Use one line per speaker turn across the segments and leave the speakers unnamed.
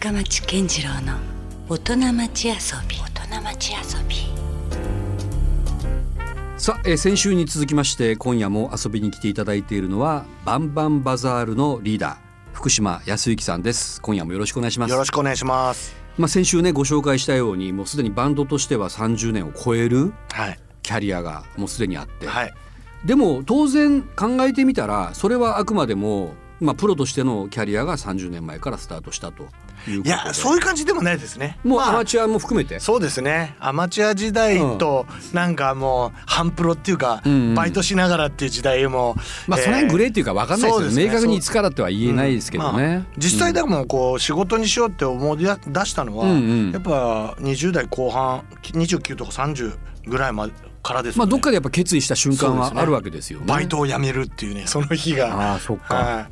深町健次郎の大人町遊び大人町遊び
さあ、えー先週に続きまして今夜も遊びに来ていただいているのはバンバンバザールのリーダー福島康之さんです今夜もよろしくお願いします
よろしくお願いします。
まあ先週ねご紹介したようにもうすでにバンドとしては30年を超える
はい。
キャリアがもうすでにあって、
はい。
でも当然考えてみたらそれはあくまでもまあプロとしてのキャリアが30年前からスタートしたとい
や、そういう感じでもないですね。
もう
まあ
アマチュアも含めて、
そうですね。アマチュア時代と、なんかもう、半プロっていうか、
うんうん。
バイトしながらっていう時代も。
まあその辺グレーっていうか分かんないですよね,、
そうですね。
明確にいつからっては言えないですけどね、
まあ実際でもこう仕事にしようって思い出したのは、
うんうん。
やっぱ20代後半29とか30ぐらいまでからですよね、
まあどっかでやっぱ決意した瞬間はあるわけですよね。
バイトを辞めるっていうねその日が。
ああそっか、
はい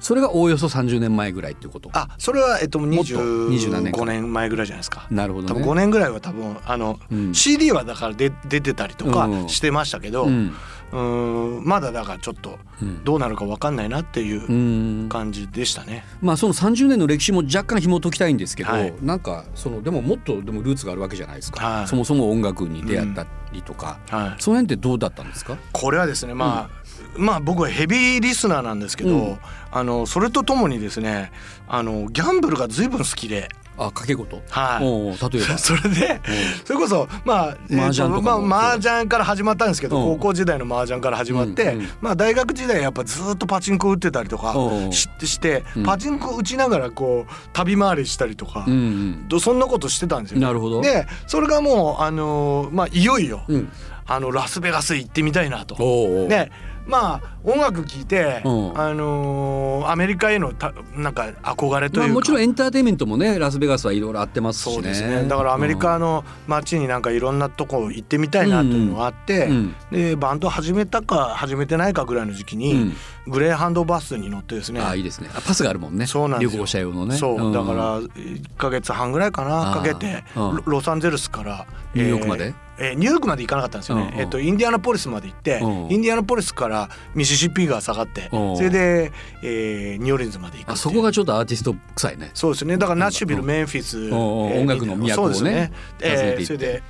それがおおよそ30年前ぐらいっていうこと。
あそれはえっと
もっと20何年か。
25年前ぐらいじゃないですか。
なるほどね。
多分5年ぐらいは多分あの、
うん。
CD はだからで出てたりとか
うん。
してましたけど、
う
うん。ーんまだだからちょっと
うん。
どうなるか分かんないなっていううん。感じでしたね。
まあその30年の歴史も若干紐解きたいんですけど、
はい。
なんかそのでももっとでもルーツがあるわけじゃないですか、
はい。
そもそも音楽に出会ったりとか、
はい、
その辺ってどうだったんですか？
これはですねまあ、まあ僕はヘビーリスナーなんですけど、
うん。
あのそれとともにですねあのギャンブルが随分好きで、
あ掛け事、
はい、
例えば。
それで、それこそまあ
麻雀とかも。
まあ麻雀から始まったんですけど、
うん。
高校時代の麻雀から始まって、
うんうん
まあ大学時代やっぱずっとパチンコ打ってたりとか
うん
しして、
うん。
パチンコ打ちながらこう旅回りしたりとか、
うん。うん
どそんなことしてたんですよ。
なるほど。
でそれがもうあのーまあいよいよ、
うん。
あのラスベガス行ってみたいなと。
おうおう。
でまあ音楽聴いて、
うん。
あのーアメリカへのたなんか憧れと
まあ、
いうか、
もちろんエンターテインメントもねラスベガスはいろいろあってますしね。
そうですね。だからアメリカの街になんかいろんなとこ行ってみたいなというのがあって、
うん。
でバンド始めたか始めてないかぐらいの時期に、
うん。
グレーハンドバスに乗ってですね。
ああいいですね。あパスがあるもんね。
そうなんですよ。
旅行者用のね。
そう、
ん。
だから1ヶ月半ぐらいかなかけてロサンゼルスから
ニューヨークまで？
えーえーニューヨークまで行かなかったんですよね、
うんうん。
えっとインディアナポリスまで行って、
うん。
インディアナポリスからミシシッピ川下がって、
うん。
それで、えーニューオーリンズまで行く
そこがちょっとアーティスト臭いね。
そうですね。だからナッシュビル、
うん。
メンフィス、えー
音楽の都をね
そうですね、えーそれで、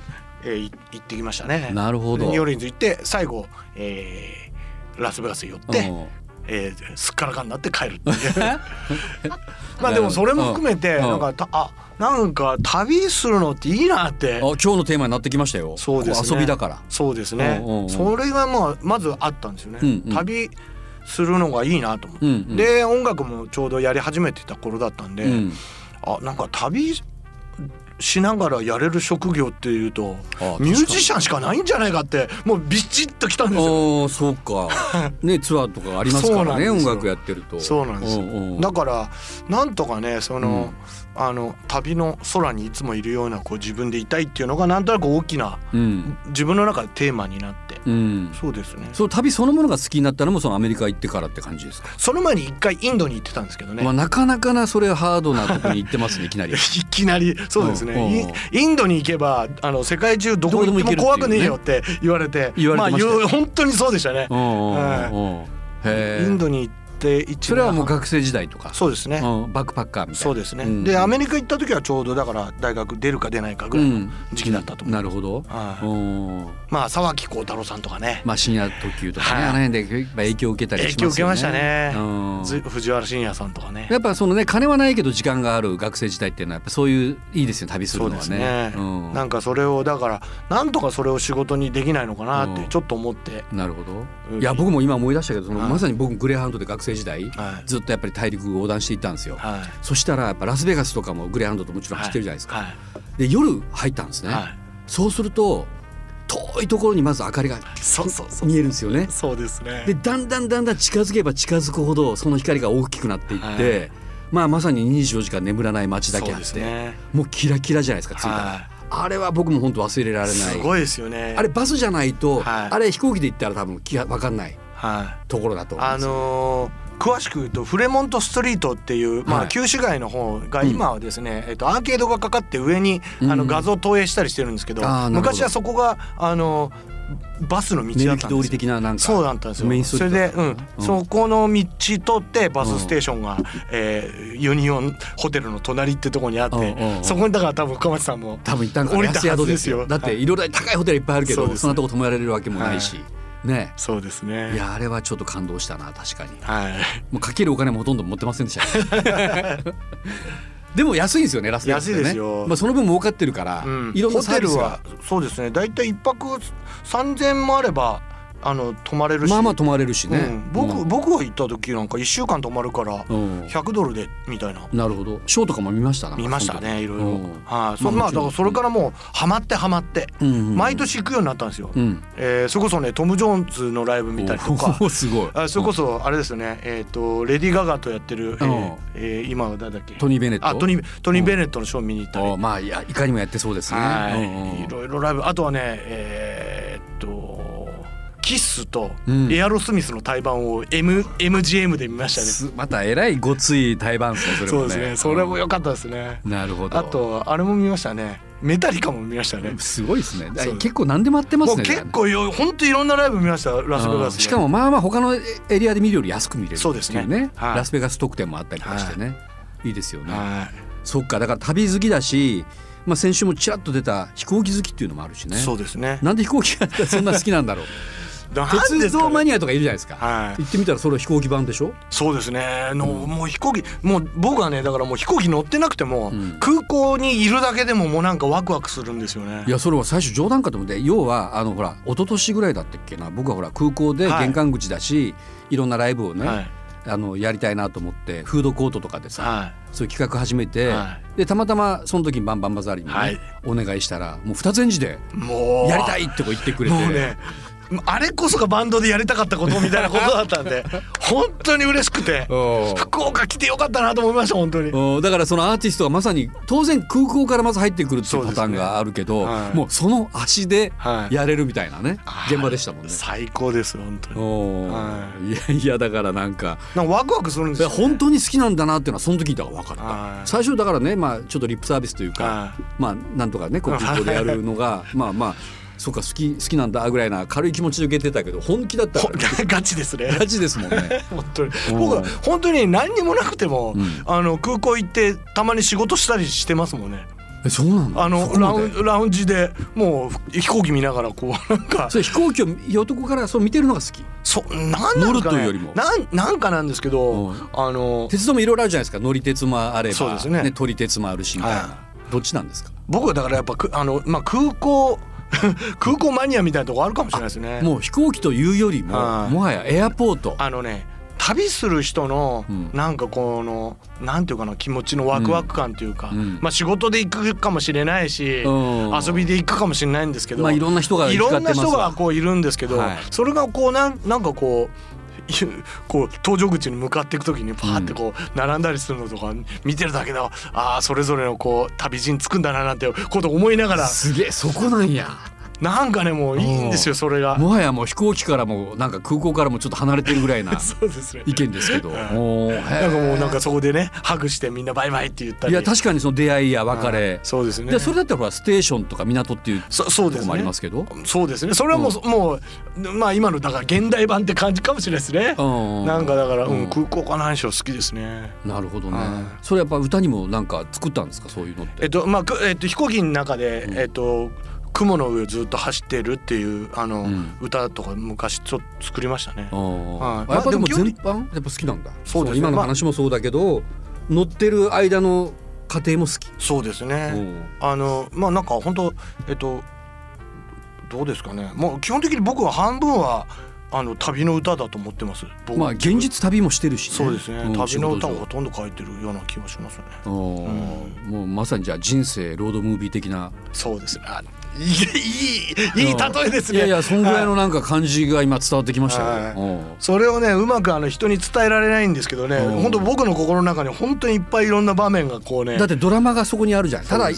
えー、い行ってきましたね。
なるほど。
でニューオーリンズ行って最後、えーラスベガス寄って、
うん
えー、すっからかんになって帰るっていう。まあでもそれも含めて
うん。
なんかたあなんか旅するのっていいなって。
あ今日のテーマになってきましたよ。
そうですね。
こ遊びだから。
そうですね。
うんうんうん。
それがまあまずあったんですよね、
うんうん。
旅するのがいいなと思って、
うんうん。
で音楽もちょうどやり始めてた頃だったんで、
うん。
あなんか旅しながらやれる職業っていうと
あ
ミュージシャンしかないんじゃないかってもうビチッときたんですよ。
ああそうか。ねツアーとかありますからね音楽やってると。
そうなんですよ。だからなんとかねその、あの旅の空にいつもいるようなこう自分でいたいっていうのがなんとなく大きな
うん。
自分の中でテーマになって、
うん。
そうですね。
そう旅そのものが好きになったのもそのアメリカ行ってからって感じですか、
その前に一回インドに行ってたんですけどね、
まあなかなかなそれハードなとこに行ってますねいきなり。
いきなり。そうです
うん
ねイインドに行けばあの世界中どこ行っても怖くねえよって言われて
言われてましたよ
あ本当にそうでしたね。
うん
インドに行って一
それはもう学生時代とか。
そうですね、
うんバックパッカーみたいな。
そうですね、
ん。
でアメリカ行った時はちょうどだから大学出るか出ないかぐらいの時期だったと思う、
なるほど。
はい。
うん。
まあ沢木耕太郎さんとかね、
まあ深夜特急とかね、
はい。
あの辺で影響を受けたりしますよね。
影響受けましたね。
うん。
ず藤原信也さんとかね。
やっぱそのね金はないけど時間がある学生時代っていうのはやっぱそういういいですよ旅する
そう
のはね。
ですね、
うん。
なんかそれをだからなんとかそれを仕事にできないのかなっ
うん
てちょっと思って、
なるほど。
うん。
いや僕も今思い出したけどその
はい。
まさに僕グレーハウンドで学生時代
はい。
ずっとやっぱり大陸横断していったんですよ。
はい。
そしたらやっぱラスベガスとかもグレーハウンドともちろん走ってるじゃないですか。
はい。
で夜入ったんですね。
はい。
そうすると遠いところにまず明かりが
そうそうそう。
見えるんですよね。
そうですね。
でだんだんだんだん近づけば近づくほどその光が大きくなっていって、
はい。
まあまさに24時間眠らない街だけあって、
ね。
もうキラキラじゃないですか着いたら、
はい。
あれは僕も本当忘れられない。
すごいですよね。
あれバスじゃないと、
はい。
あれ飛行機で行ったら多分気が分かんないところだと思うん
あ
です。よ、
のー詳しく言うとフレモントストリートっていう、まあ、
はい。
旧市街の方が
うん。
今はですね、えっと、アーケードがかかって上にあ
うん。
の画像投影したりしてるんですけど,、昔はそこがあのバスの道だったんですよ。
的ななんか
そうだったんですよ。それで、うん。そこの道通ってバスステーションが、えーユニオンホテルの隣ってとこにあって、そこにだから多分深町さんも
多分行ったんか
降りた
安宿ですよ。
はずですよ
だっていろいろ高いホテルいっぱいあるけどそ,、
そ
んなとこ泊められるわけもないし、ね。
そうですね。
いやあれはちょっと感動したな確かに。
はい。
もうかけるお金もほとんど持ってませんでした。ね でも安いですよねラスベガスね。
安いですよ。
まあ、その分儲かってるから、
うん。
いろんな
ホ
サービスが。
テルはそうですね。だいたい一泊三千もあればあの泊まれるし。
まあまあ泊まれるしね、
うん、僕、
うん。
僕が行った時なんか一週間泊まるから
うん。
100ドルでみたいな。
なるほど。ショーとかも見ました？
見ましたねいろいろ。
うん。
はい、そまあだ
まあもちろん。
からそれからもうハマってハマって
うんうんうん。
毎年行くようになったんですよ。
うん。
えーそれこそねトム・ジョーンズのライブ見たりとか。
すごい。
あそれこそあれですよね、えっ、とレディー・ガガとやってる、え
うん。
ーえー今は誰だっけ？
トニー・ベネット。
あトニートニー・ベネットのショー見に行ったり、
まあいやいかにもやってそうですね、
はい、
うんうん。
いろいろライブ。あとはねえーキッスと
うん。
エアロスミスの対バンを M MGM で見ましたね。
すまたえらいごつい対バンですねそれもね。
そうですね。それも良かったですね。
なるほど。
あとあれも見ましたね。メタリカも見ましたね。
すごいですね。結構何でもやってますね。
結構よ本当いろんなライブ見ましたラスベガス、
しかもまあまあ他のエリアで見るより安く見れる
そうですね。はい。
ラスベガス特典もあったりとかしてね、い、いですよね、
は
そっかだから旅好きだし、まあ、先週もちらっと出た飛行機好きっていうのもあるし
い、
ね。
そうですね。
なんで飛行機がそんな好きなんだろう 鉄道マニアとかいるじゃないですか、
はい。
行ってみたらそれは飛行機版でしょ？
そうですね。の、もう飛行機もう僕はねだからもう飛行機乗ってなくても、
うん。
空港にいるだけでももうなんかワクワクするんですよね。
いやそれは最初冗談かと思って要はあのほら一昨年ぐらいだったっけな？僕はほら空港で
はい。
玄関口だし、い、ろんなライブをね、
はい。
あのやりたいなと思ってフードコートとかでさ、
は
そういう企画始めて、
は
でたまたまその時にバンバンバザールにね、
はい
お願いしたらもう二つ返事でやりたいってこう言ってくれて
ねあれこそがバンドでやりたかったことみたいなことだったんで 本当に嬉しくて福岡来てよかったなと思いました本当に。
だからそのアーティストがまさに当然空港からまず入ってくるっていうパターンがあるけど
はい。
もうその足で
はい
やれるみたいなね、
はい。
現場でしたもんね。
最高です本当に。はい。
やいやだからなんか。
なんかワクワクするんですよ、ね、
本当に好きなんだなっていうのはその時にだから分かった、
はい。
最初だからねまあちょっとリップサービスというか、
はい。
まあなんとかねこう空港でやるのがまあまあそうか好き好きなんだぐらいな軽い気持ちで受けてたけど本気だった
ほ
から、ね、
ガチですね。
ガチですもんね。
本当に。
うん。
僕は本当に何にもなくても、
うん。
あの空港行ってたまに仕事したりしてますもんね。
えそうなんだ
あのラウンラウンジでもう飛行機見ながらこう。なんか
それ飛行機を横からそう見てるのが好き？
そなんなんかね
乗るというよりも。
なんなんかなんですけど、
うん。
あの
鉄道もいろいろあるじゃないですか。乗り鉄もあれば
そうですね。
撮り鉄もあるしみたいな、
は
どっちなんですか？
僕はだからやっぱくあの、まあ、空港 空港マニアみたいなとこあるかもしれないですね。
もう飛行機というよりも
はい。
もはやエアポート。
あのね旅する人の
うん。
なんかこのなんていうかな気持ちのワクワク感というか、
うん。
まあ仕事で行くかもしれないし、
うん。
遊びで行くかもしれないんですけど、
まあいろんな人が
いろんな人がこういるんですけど、
はい。
それがこうなんなんかこう。いこう搭乗口に向かっていく時にパーってこう並んだりするのとか見てるだけでああそれぞれのこう旅路につくんだななんてこと思いながら。
すげえそこなんや
なんかねもういいんですよそれが。
もはやもう飛行機からもなんか空港からもちょっと離れてるぐらいな意見ですけど。
はい
おーへー。
なんかもうなんかそこでねハグしてみんなバイバイって言ったり。
いや確かにその出会いや別
はい
れ
そうですね。
でそれだったらほらステーションとか港っていう
そそう
とこもあり
ですね
ますけど。
そうですね。それはもう、もうまあ今のだから現代版って感じかもしれないですね。
うん。
なんかだから、うん
うん。
空港か何しろ好きですね。
なるほどね。
はい
それやっぱ歌にもなんか作ったんですか？そういうのって。
えっとまあ、くえっと、飛行機の中で、
うん。
えっと雲の上をずっと走ってるっていうあの、
うん
歌とか昔ちょっと作りましたね
あ。ー
はい
やっぱでも全般やっぱ好きなんだ
そうですね
今の話もそうだけど乗ってる間の過程も好き
そうですね。
うん
あのまあなんか本当えっとどうですかね。もう基本的に僕は半分はあの旅の歌だと思ってます。僕
まあ現実旅もしてるしね
そうですね。
ん
旅の歌をほとんど書いてるような気がしますね。
上おーもうまさにじゃあ人生ロードムービー的な
そうですね。あいいいいいい例えですね。
いやいやそんぐらいの
は
なんか感じが今伝わってきました
それをねうまくあの人に伝えられないんですけどね
うん。
本当僕の心の中に本当にいっぱいいろんな場面がこうね
だってドラマがそこにあるじゃん。ただ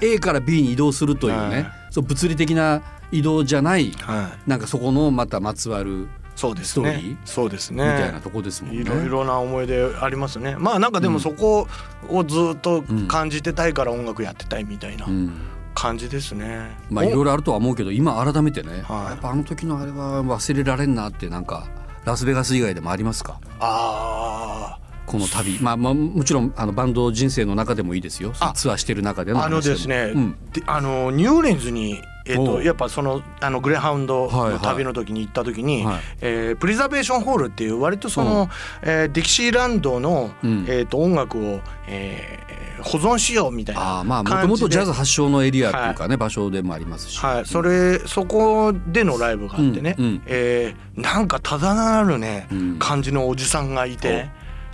A から B に移動するというね、
はい。
そう物理的な移動じゃない
は
なんかそこのまたまつわる
そうです
ストーリ
ね
ー
そうです
みたいな
ね
とこですもんね。
いろいろな思い出ありますね。まあなんかでもそこをずっと感じてたいから音楽やってたいみたいな。
うん
感じですね、
まあいろいろあるとは思うけど今改めてね、
はい。
やっぱあの時のあれは忘れられんなってなんかラスベガス以外でもありますか？
あ
この旅、まあ、まあもちろんあのバンド人生の中でもいいですよ。
あ
ツアーしてる中での
ああのですね、
うん。
であのニューオーリンズにえっとやっぱそのあのグレハウンド
はいはい。
の旅の時に行った時に、
はい。
えープリザベーションホールっていう割とその、えーディキシーランドの、
うん。
えっと音楽を、えー保存しようみたいな
あーまあもともとジャズ発祥のエリアっていうかね、場所でもありますし、
はい、それそこでのライブがあってね、
うんうん
えーなんかただならぬね、
うん。
感じのおじさんがいて。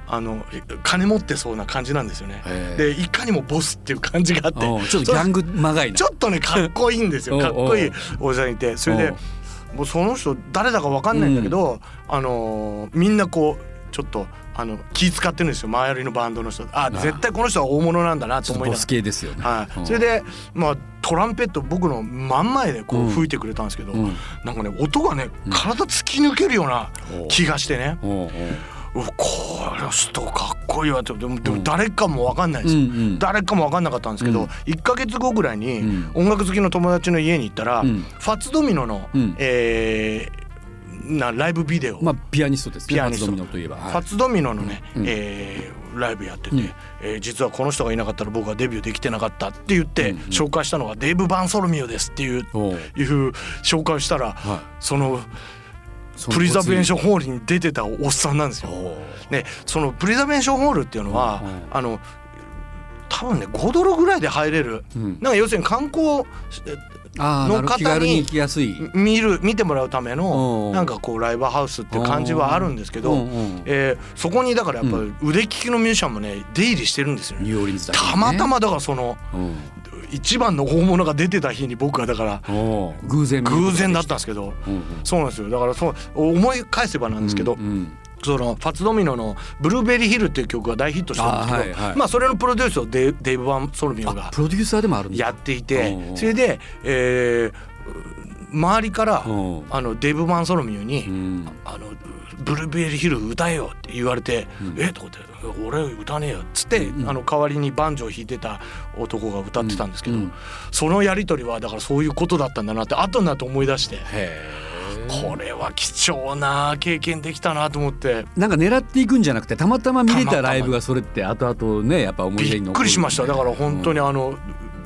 あの金持ってそうな感じなんですよね。でいかにもボスっていう感じがあって
ちょっとギャングまがいな。
ちょっとねかっこいいんですよ。かっこいいおじさんいてそれでもうその人誰だかわかんないんだけど、あのーみんなこうちょっとあの気使ってるんですよ。周りのバンドの人。あ絶対この人は大物なんだな
と
思いながら。
系ですよね。
はい、
うん。
それで、まあ、トランペット僕の真ん前でこ
うん
う吹いてくれたんですけど、
うん。
なんかね音がね体突き抜けるような気がしてね、この人かっこいいわって。でもでも
うん。
誰かも分かんないです。よ、
うんうん。
誰かも分かんなかったんですけど、
うん。
1か月後ぐらいに
うん。
音楽好きの友達の家に行ったら、
うん。
ファッツドミノの、
うん。
えーなライブビデオ、
まあピアニストですね。
ピアニスト。
ファッツドミノといえば。はい。
ファッツドミノのね、
うん。
えーライブやってて、
うん。
えー実はこの人がいなかったら僕はデビューできてなかったって言って、
うんうん。
紹介したのがデーブ・バンソロミオですっていう。いう紹介をしたら、
はい。
そのプリザベーションホールに出てたおっさんなんですよ。ね、そのプリザベーションホールっていうのは、
うん。うん
あの多分ね5ドルぐらいで入れる、
うん。
なんか要するに観光
ああ、なるほど気軽に。
見る見てもらうため
お
の
う
なんかこうライブハウスって感じはあるんですけど、
うんうん
えーそこにだからやっぱり腕利きのミュージシャンもね出入りしてるんですよね。たまたまだからその
うん
一番の大物が出てた日に僕はだから
偶然
偶然だったんですけど。そうなんですよ。だからそう思い返せばなんですけど、そのファッツドミノの「ブルーベリーヒル」っていう曲が大ヒットしたんですけど、まあそれのプロデュースをデイデイブ・バンソルミオが
あプロデューサーでもある
やっていてそれで、えー周りから
う。ん
あのデイブ・バンソルミオに
うん「
あのブルーベリーヒル歌えよ」って言われて「
うん。
え？っ?」とかって「俺歌ねえよ」っつって、
うん
あの代わりにバンジョー弾いてた男が歌ってたんですけど、
うん
そのやり取りはだからそういうことだったんだなって後になって思い出して。これは貴重な経験できたなと思って。
なんか狙っていくんじゃなくてたまたま見れ
た
ライブがそれって後々ねやっぱ思い出
びっ
に残る
くりしました。だから本当にあの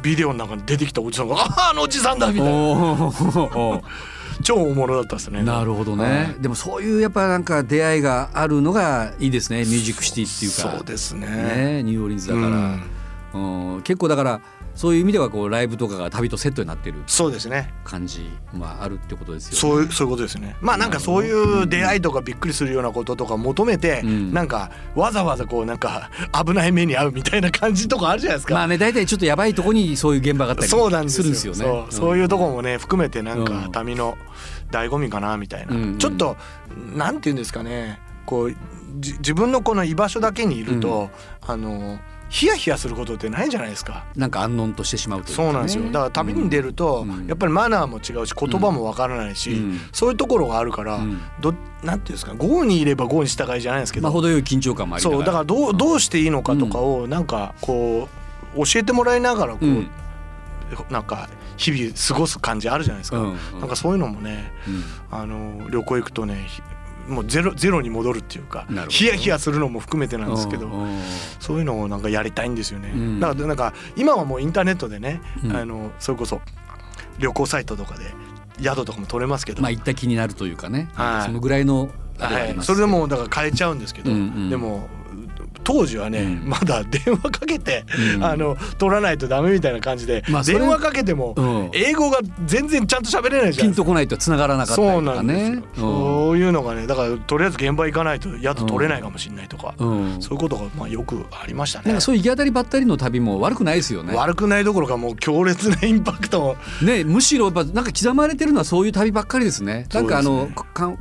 ビデオの中に出てきたおじさんが「あああのおじさんだ」みたいな超大物だったですね。
なるほどね、
はい。
でもそういうやっぱなんか出会いがあるのがいいですねミュージックシティっていうか。
そうですね。
ねニューオーリンズだから、
うん。
うん。結構だからそういう意味ではこうライブとかが旅とセットになってる
そうですね。
感じまああるってことですよね。
そういうそういうことですね。まあなんかそういう出会いとかびっくりするようなこととか求めて、
うん。
なんかわざわざこうなんか 危ない目に遭うみたいな感じとかあるじゃないですか。
まあね大体ちょっとやばいとこにそういう現場があったり
す
るんですよね。
そうそういうとこもね含めてなんか
うん。
旅の醍醐味かなみたいな、
うんうん。
ちょっとなんて言うんですかね。こうじ自分のこの居場所だけにいると、あのヒヤヒヤすることってないじゃないですか。
なんか安穏としてしまうというか、ね、
そうなんですよ。だから旅に出ると、
うん。
やっぱりマナーも違うし言葉もわからないし、
うん。
そういうところがあるから、
うん。
どなんていうんですか豪にいれば豪に従いじゃないですけど、
まあ程よい緊張感もありながら
そうだからどうどうしていいのかとかをなんかこう教えてもらいながらこう、
うん。
なんか日々過ごす感じあるじゃないですか、
うん。
なんかそういうのもね
うん。
あの旅行行くとねひもうゼロゼロに戻るっていうかヒヤヒヤするのも含めてなんですけど、そういうのをなんかやりたいんですよね。
うん。
だからなんか今はもうインターネットでね、
うん。
あのそれこそ旅行サイトとかで宿とかも取れますけど、
まあ行った気になるというかね、
はい。
そのぐらいのは
い、それでもだから変えちゃうんですけど、
うんうん。
でも当時はね、
うん
まだ電話かけて、
うん
あの取らないとダメみたいな感じで、
まあ
電話かけても
うん
英語が全然ちゃんと喋れないじゃ
ピン。とこないと繋がらなかったりとかね。
そういうのがねだからとりあえず現場行かないと宿取れないかもしれないとか、そういうことがまあよくありましたね
なんか。そういう行き当たりばったりの旅も悪くないですよね。
悪くないどころかもう強烈なインパクトを
ねむしろやっぱなんか刻まれてるのはそういう旅ばっかりですね。なんかあの
ね
コン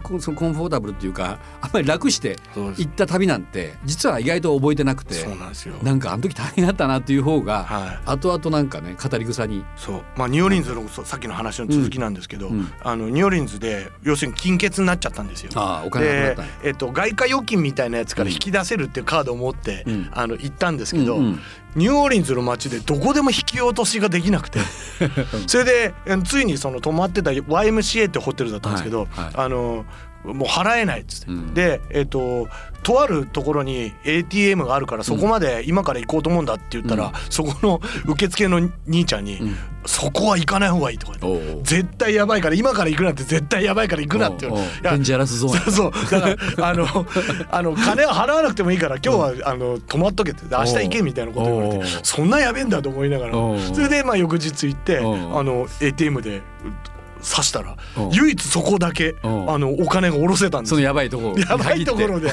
フォータブルっていうかあんまり楽して行った旅なんて実は意外と覚えてなくて
そうなんですよ。
なんかあの時大変だったなっていう方が、
はい。
後々なんかね語り草に。
そう。まあニューオーリンズのさっきの話の続きなんですけど、
うん。
あのニューオーリンズで要するに金欠になっちゃったんですよ。
ああお金
でえっと、外貨預金みたいなやつから引き出せるっていうカードを持って、
うん。
あの行ったんですけど、
うんうん。
ニューオーリンズの街でどこでも引き落としができなくて。それでえついにその泊まってた YMCA ってホテルだったんですけど、
はいはい。
あのもう払えないっつって、
うん。
でえっ、ととあるところに ATM があるからそこまで今から行こうと思うんだって言ったら、
うん。
そこの受付の兄ちゃんに、
うん。
そこは行かない方がいいとか言って
おうおう。
絶対やばいから今から行くなんて絶対やばいから行くなって
おうおう。
いや
デンジャラスゾーン。や
そう。だからあの あの金は払わなくてもいいから今日は、あの泊まっとけって明日行けみたいなこと言われてそんなやべえんだと思いながら。それでまあ翌日行ってあの ATM で刺したら唯一そこだけあのお金が下ろせたんです。
その
よ
やばいとこ
やばいところで。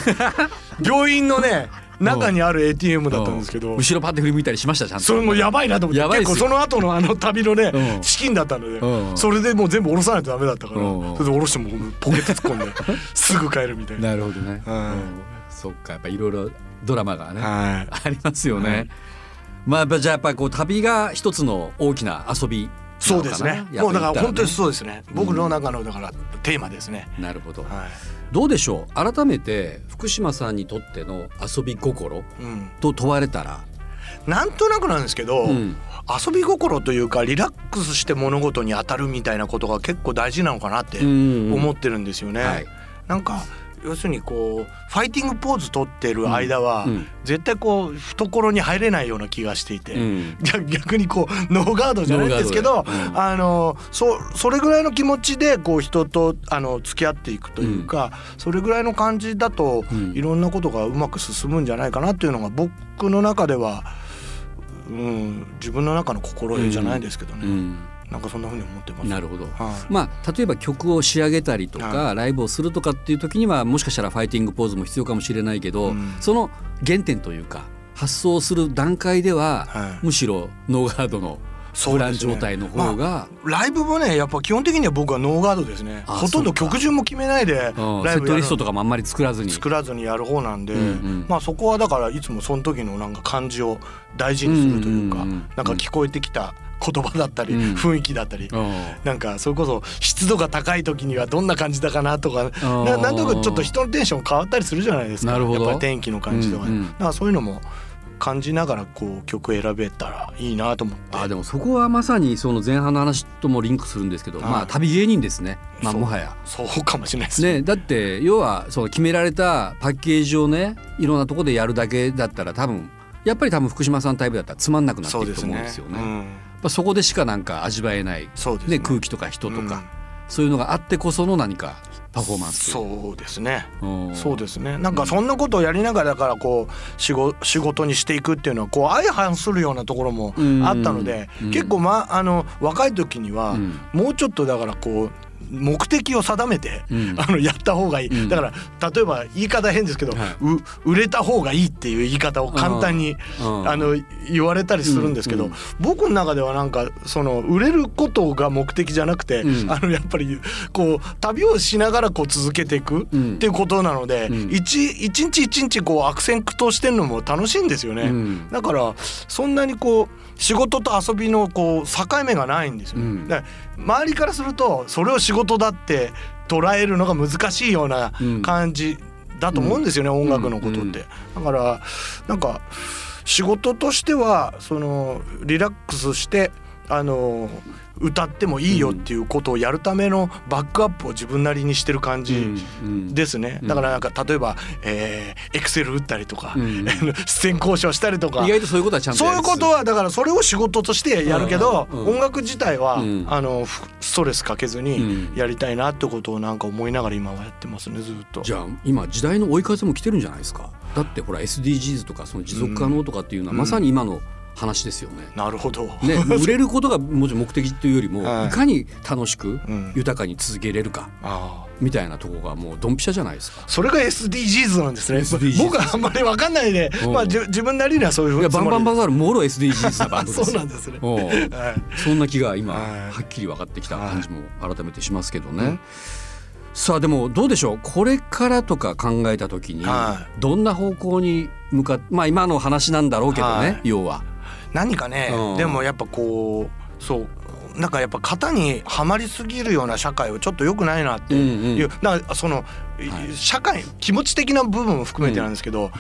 病院のね中にある ATM だったんですけど
後ろパッて振り向いたりしましたちゃんと。
それもやばいなと思って結構その後のあの旅のね
うん。
資金だったので
うん。
それでもう全部下ろさないとダメだったから
うん。
それで下ろしてもうポケット突っ込んで すぐ帰るみたいな。
なるほどね、そっかやっぱいろいろドラマがね、
はい。
ありますよね、
はい。
まあじゃあやっぱりこう旅が一つの大きな遊び
そうですね。もうだから本当に
ね
そうですね。僕の中のだからテーマですね。
なるほど、
は
どうでしょう？改めて福島さんにとっての遊び心。と問われたら、
なんとなくなんですけど、
うん
遊び心というかリラックスして物事に当たるみたいなことが結構大事なのかなって思ってるんですよね。
はい
なんか要するにこうファイティングポーズ取ってる間は、
うん。
絶対こう懐に入れないような気がしていて。
うん。
逆逆にこうノーガードじゃないんですけど、
うん。
あのそそれぐらいの気持ちでこう人とあの付き合っていくというか、それぐらいの感じだと、
うん。
いろんなことがうまく進むんじゃないかなっていうのが僕の中では、うん、自分の中の心得じゃないですけどね、
うん
なんかそんな風に思ってます。
なるほど、
はい。
まあ例えば曲を仕上げたりとか、
は
ライブをするとかっていう時にはもしかしたらファイティングポーズも必要かもしれないけど、
うん。
その原点というか発想する段階では、
はい。
むしろノーガードのブラン状態の方が、
ライブもねやっぱ基本的には僕はノーガードですね。
あ
ほとんど曲順も決めないで
うん。
ライブやる
セットリストとかもあんまり作らずに。
作らずにやる方なんで、
うんうん。
まあそこはだからいつもその時のなんか感じを大事にするというか、
うんうんうん
なんか聞こえてきた言葉だったり、
うん。
雰囲気だったり、
うん。
なんかそれこそ湿度が高い時にはどんな感じだかなとかななんとなくちょっと人のテンション変わったりするじゃないですか。
なるほど。
やっぱり天気の感じとかね、
うんうん
そういうのも感じながらこう曲選べたらいいなと思って。
あでもそこはまさにその前半の話ともリンクするんですけど、
はい。
まあ旅芸人ですね、まあ、
そう
もはや。
そうかもしれないです。ね
ね、だって要はその決められたパッケージをねいろんなところでやるだけだったら多分やっぱり多分福島さんタイプだったらつまんなくなっていうくと思うんですよね。
うん。
やっぱそこでしかなんか味わえない、
ね。
ね、空気とか人とか、そういうのがあってこその何かパフォーマンス。
そうですね。
うん。
そうですね。なんかそんなことをやりながらだからこう仕事仕事にしていくっていうのはこう相反するようなところもあったので
うん。
結構まあの若い時には
うん。
もうちょっとだからこう目的を定めて、
うん。
あのやった方がいい、
うん。
だから例えば言い方変ですけど、
はい。う
売れた方がいいっていう言い方を簡単に
うん。
あの言われたりするんですけど、
うん。うん
僕の中ではなんかその売れることが目的じゃなくて、
うん。
あのやっぱりこう旅をしながらこう続けていく
うん。
っていうことなので、
うん。
一一日一日こう悪戦苦闘してるのも楽しいんですよね。
うん。
だからそんなにこう仕事と遊びのこう境目がないんですよ、
うん。
だから周りからするとそれを仕事だって捉えるのが難しいような
うん。
感じだと思うんですよね、音楽のことって。だからなんか仕事としてはそのリラックスしてあの歌ってもいいよっていうことをやるためのバックアップを自分なりにしてる感じ
うん
ですね、
うん。
だからなんか例えばエクセル打ったりとか、
うん。
出演交渉したりとか。
意外とそういうことはちゃんと
そういうことはだからそれを仕事としてやるけど、
うんうんうん。
音楽自体は、
うん。
あのふストレスかけずに
うん。
やりたいなってことをなんか思いながら今はやってますねずっと。
じゃあ今時代の追い風も来てるんじゃないですか。だってほら SDGs とかその持続可能とかっていうのは
うん。
まさに今の話ですよね。
なるほど。
ね、売れることがもちろん目的というよりも、
はい
い、かに楽しく
うん
豊かに続けれるか
ああ
みたいなところがもうドンピシャじゃないですか。
それが SDGs なんですね。
SDGs
僕はあんまりわかんないで、
うん
まあじ自分なりにはそういう
いやバンバンバ
ン
ザールもろ SDGs なバンドです
そう
よ
なんですね。
そんな気が今
は
っきり分かってきた感じも改めてしますけどね。さあでもどうでしょうこれからとか考えた時に
は
どんな方向に向かっまあ今の話なんだろうけどね、
はい
要は。
何かね、
うん。
でもやっぱこうそうなんかやっぱ型にはまりすぎるような社会はちょっと良くないなっていう、
うん
だからその、社会気持ち的な部分も含めてなんですけど、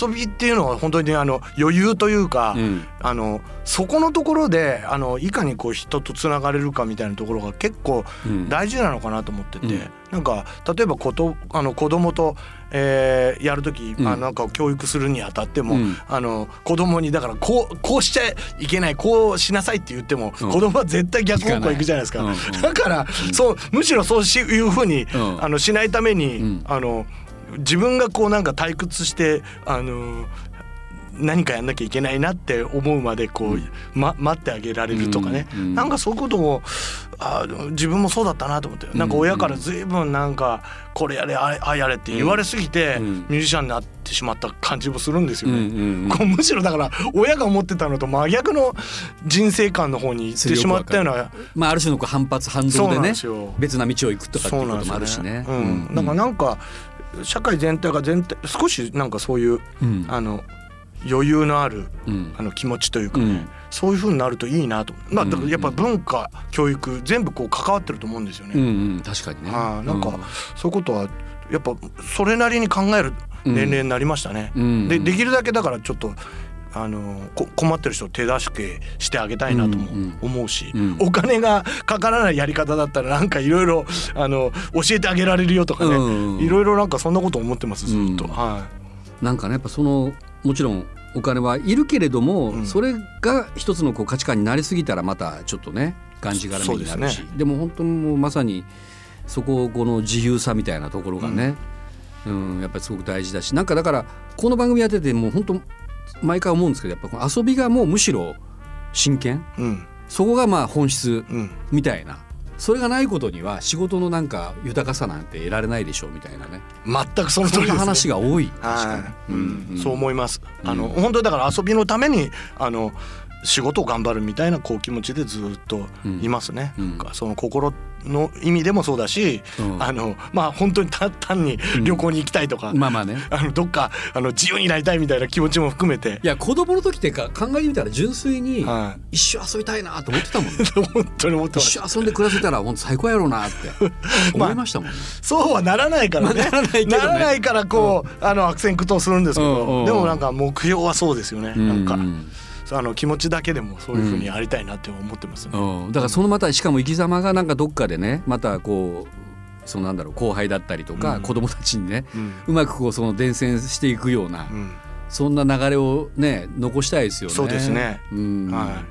遊びっていうのは本当にあの余裕というか、
うん。
あのそこのところであのいかにこう人とつながれるかみたいなところが結構
うん。
大事なのかなと思ってて、
うん。
なんか例えばことあの子供と、えーやる時、
うん。
あなんか教育するにあたっても、
うん。
あの子供にだからこうこうしちゃいけないこうしなさいって言っても、
うん。
子供は絶対逆方向行くじゃないですか。
うん。うん。
だから、そうむしろそうしいうふうに、
うん。
あのしないために、
うん
あの自分がこうなんか退屈してあの何かやんなきゃいけないなって思うまでこう、
うん。
ま、待ってあげられるとかね、
うんうん
なんかそういうこともあ自分もそうだったなと思ってなんか親から随分なんかこれやれあれああやれって言われすぎて、
うん。
ミュージシャンになってしまった感じもするんですよね。
うんうんうん。
こうむしろだから親が思ってたのと真逆の人生観の方に行ってしまったような。
まあある種のこう反発反動でね。別な道を行くとかっていうこともあるしね。
うん、だからなんか社会全体が全体少しなんかそういう
うん。
あの余裕のある
うん。
あの気持ちというかね、
うん。
そういう風になるといいなと。まあ
うん。
だからやっぱ文化教育全部こう関わってると思うんですよね。
うんうん。確かにね。
はいなんかそういうことはやっぱそれなりに考える年齢になりましたね。
うん。
でできるだけだからちょっとあのこ困ってる人を手助けしてあげたいなとも
うんうん
思うし、
うん。
お金がかからないやり方だったらなんかいろいろ あの教えてあげられるよとかね、
うん
いろいろなんかそんなこと思ってますずっと、
うん
は
なんかねやっぱそのもちろんお金はいるけれども、
うん。
それが一つのこう価値観になりすぎたらまたちょっとねがんじがらめになるし。で,、も本当にもうまさにそここの自由さみたいなところがね、うんやっぱりすごく大事だしなんかだからこの番組やっててもう本当毎回思うんですけどやっぱこの遊びがもうむしろ真剣？
い、うん。
そこがまあ本質
うん、
みたいな。それがないことには仕事のなんか豊かさなんて得られないでしょうみたいなね。
全くその通りです、ね。
話が多い。確か
はい、
に。
うんそう思います。あの、
うん
本当にだから遊びのためにあの仕事を頑張るみたいなこう気持ちでずっといますね。
うん。
その心の意味でもそうだし、
うん。
あのまあ本当に単単に旅行に行きたいとか、
まあまあね。
あのどっかあの自由になりたいみたいな気持ちも含めて、
いや子供の時ってか考えてみたら純粋に
は
一生遊びたいなと思ってたもんね。
い、本当に思ってま
一
す。
生遊んで暮らせたら本当最高やろうなって 思いましたもんね、
そうはならないからね。
まあならね。
ならないからこう、あの悪戦苦闘するんですけど、
うんうん。
でもなんか目標はそうですよね。なんか、
うん
あの気持ちだけでもそういう風にやりたいなって思ってますね。
うん。だからそのまたしかも生き様がなんかどっかでねまたこうそのなんだろう後輩だったりとか、
うん。
子供たちにね
うん。
うまくこうその伝染していくような、
うん。
そんな流れをね残したいですよね。
そうですね。
うん。
は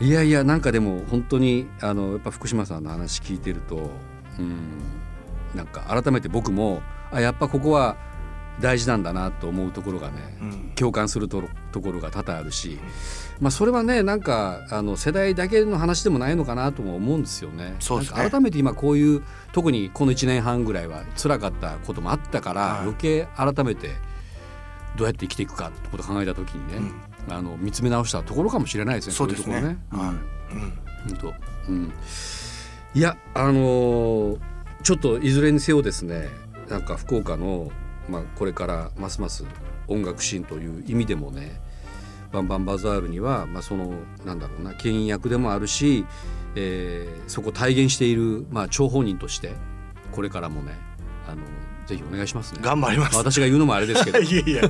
い
やいやなんかでも本当にあのやっぱ福島さんの話聞いてると、うん、なんか改めて僕もあやっぱここは大事なんだなと思うところがね、
い。うん
共感するとところが多々あるし、まあ、それはねなんかあの世代だけの話でもないのかなとも思うんですよね。
そうですね
改めて今こういう特にこの1年半ぐらいは辛かったこともあったから、
はい
余計改めてどうやって生きていくかってことを考えた時にね、あの見つめ直したところかもしれないですね。
そうですね。
いところね。
はい。うん
本当、うん、いやあのーちょっといずれにせよですねなんか福岡の、まあ、これからますます音楽シーンという意味でもねバンバンバザールには、まあ、そのなんだろうな牽引役でもあるし、えーそこを体現している、まあ、張本人としてこれからもねあのぜひお願いしますね。
頑張ります。
私が言うのもあれですけど
いやいや。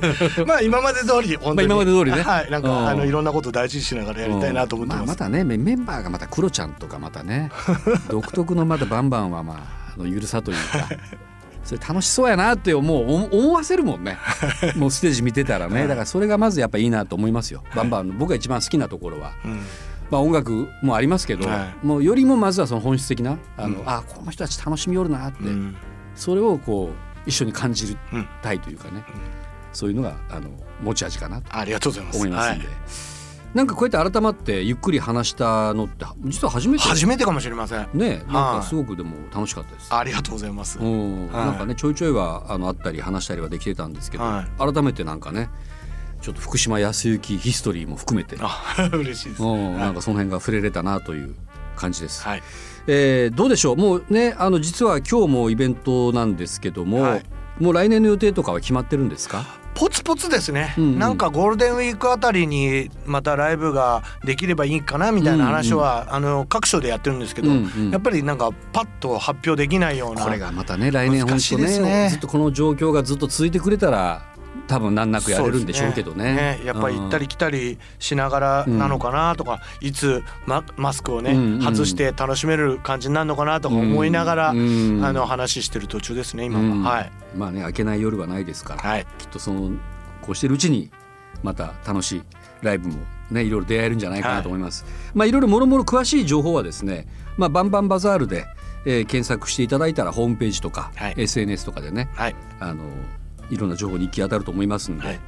まあ今まで通り 本当に。
まあ今まで通りね
はい。なん
うん
かあのいろんなことを大事にしながらやりたいなと思って
まあ、
ま。
ますたねメメンバーがまたクロちゃんとかまたね 独特のまたバンバンはまああのゆるさというかそれ楽しそうやなって思う思思わせるもんね。もうステージ見てたらね。だからそれがまずやっぱいいなと思いますよ。バンバンの僕が一番好きなところは、
うん。
まあ、音楽もありますけど、
は
もうよりもまずはその本質的なあの、
うん。
あこの人たち楽しみよるなって、
うん。
それをこう一緒に感じ。たいというかね、そういうのがあの持ち味かなと
ありがとうございます。
思いますんで、
はい
なんかこうやって改まってゆっくり話したのって実は初めて？
初めてかもしれません。
ねなんかすごくでも楽しかったです。
ありがとうございます。
うん、
はい
なんかねちょいちょいはあのあったり話したりはできてたんですけど、
は
改めてなんかねちょっと福島康之ヒストリーも含めて、
あ嬉しいです。
うん
はい
なんかその辺が触れれたなという感じです。
はい。
えーどうでしょう？もうねあの実は今日もイベントなんですけども、
はい
もう来年の予定とかは決まってるんですか？
ポツポツですね、
うんうん。
なんかゴールデンウィークあたりにまたライブができればいいかなみたいな話は、あの各所でやってるんですけど、
うんうん。
やっぱりなんかパッと発表できないような。
これがまたね来年本当ね
ね。
ずっとこの状況がずっと続いてくれたら多分難なくやれるんでしょうけどね。
やっぱり行ったり
うん
来たりしながらなのかなとか、いつママスクをね、
うんうん。
外して楽しめる感じになるのかなとか思いながら、
うん
あの話してる途中ですね今は、
うん。
はい。
まあね明けない夜はないですから、
はい。
きっとそのこうしてるうちにまた楽しいライブもねいろいろ出会えるんじゃないかなと思います。まあいろいろもろもろ詳しい情報はですね、まあバンバンバザールで、えー検索していただいたらホームページとか、
はい。
SNS とかでね、
はい。
あのいろんな情報に行き当たると思いますんで。
はい。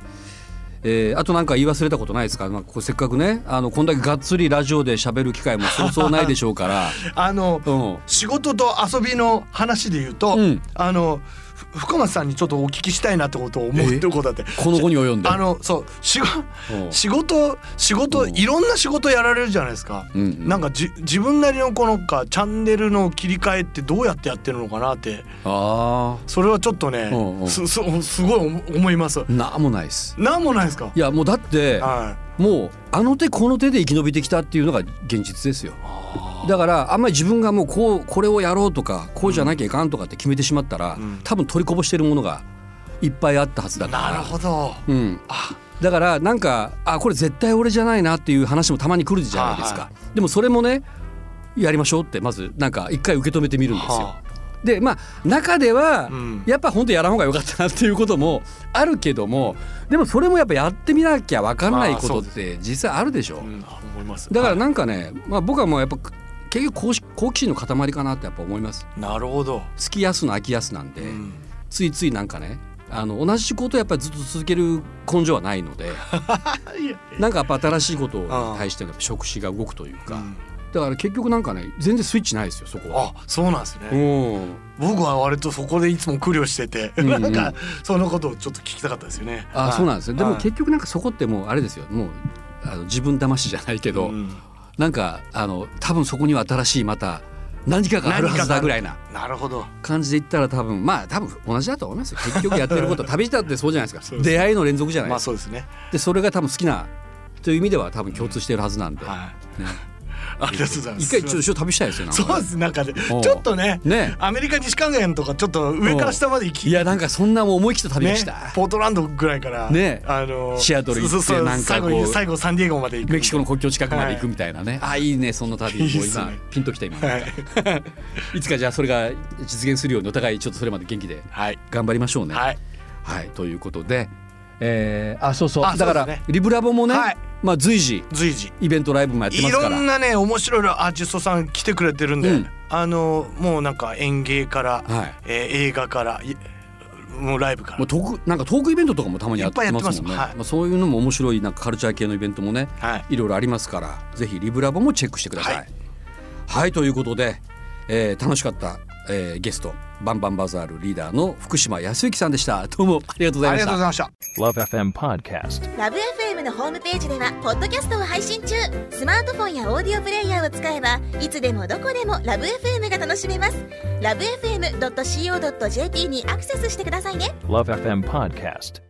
えーあとなんか言い忘れたことないですか、まあ、こうせっかくねあのこんだけがっつりラジオで喋る機会もそうそうないでしょうから、
あの
うん、
仕事と遊びの話で言うと、
うん。
あのふ深松さんにちょっとお聞きしたいなってことを思ってることだって。
この後に及んで
あのそう仕事
うん。
仕事いろんな仕事やられるじゃないですか。
うんうん。
なんかじ自分なりのこのかチャンネルの切り替えってどうやってやってるのかなって。
あ
それはちょっとね
うんうん。
すすすごい思思います。
あなんもないです。
なんもないですか？
いやもうだって
は
もうあの手この手で生き延びてきたっていうのが現実ですよ。
い。
だからあんまり自分がもうこうこれをやろうとかこうじゃなきゃいかんとかって決めてしまったら、
うん。
多分取りこぼしてるものがいっぱいあったはずだから。
なるほど。
うん、
あ。
だからなんかあこれ絶対俺じゃないなっていう話もたまに来るじゃないですか、
は
でもそれもねやりましょうってまずなんか一回受け止めてみるんですよ。
は
でまあ中では
うん。
やっぱ本当やらん方が良かったなっていうことも あるけどもでもそれもやっぱやってみなきゃ分かんないことって実際あるでしょ。
あ、うん、思います。
だから
は
なんかね、まあ、僕はもうやっぱ結局好奇好奇心の塊かなってやっぱ思います。
いなるほど。
好きやすの飽きやすなんで、
うん。
ついついなんかねあの同じことをやっぱりずっと続ける根性はないので なんかやっぱ新しいことに対しての触手が動くというか、
うん。
だから結局なんかね全然スイッチないですよそこは。
あそうなんですね。
うん。
僕は割とそこでいつも苦慮してて、
うんうん。
なんかそのことをちょっと聞きたかったですよね。
あそうなんですねでも
はい。
結局なんかそこってもうあれですよ。もうあの自分騙しじゃないけど、
うん
なんかあの多分そこには新しいまた何かがあるはずだぐらいな
なるほど。
感じで言ったら多分まあ多分同じだと思いますよ。結局やってること 旅したってそうじゃないですか。出会いの連続じゃない
ま
ですか、
あそうですね。
でそれが多分好きなという意味では多分共通しているはずなんで、
はい。
ね、
ありがとうございます。
一回ちょっと一緒に旅したいですよ
そうですなんかねちょっとね
ね。
アメリカ西海岸とかちょっと上から下まで行き
いやなんかそんな思い切った旅
ね
でした、
ポートランドぐらいから
ね。
あの
シアトル行ってなんか
最後
こう
に最後サンディエゴまで行く。
メキシコの国境近くまで行くみたいなね、あいいねその旅もう今ピンときた今、
はい。
い、つかじゃあそれが実現するようにお互いちょっとそれまで元気で
はい。
頑張りましょうね。
はい。
はい、ということで、えーあそうそう。
あ
だからリブラボもね、
はい
まあ随時
随時。
イベントライブもやって
い
ますから。
ろんなね面白いアーティストさん来てくれてるんで、
うん。
あのもうなんか演芸から、
はい。
えー映画からいもうライブから。
もうトークなんかトークイベントとかもたまにやってますもんね。
はい。
まあ、そういうのも面白いなんかカルチャー系のイベントもね
はい。
いろいろありますからぜひリブラボもチェックしてください。は
はいい、
ということで、えー楽しかった、えーゲストバンバンバザールリーダーの福島康之さんでした。どうもありがとうござい
あり
ました。
がとうございました。
Love FM Podcast.
ラブ f m のホームページではポッドキャストを配信中。スマートフォンやオーディオプレイヤーを使えばいつでもどこでもラブ f m が楽しめます。ラブ FM.co.jp にアクセスしてくださいね。
Love FM Podcast.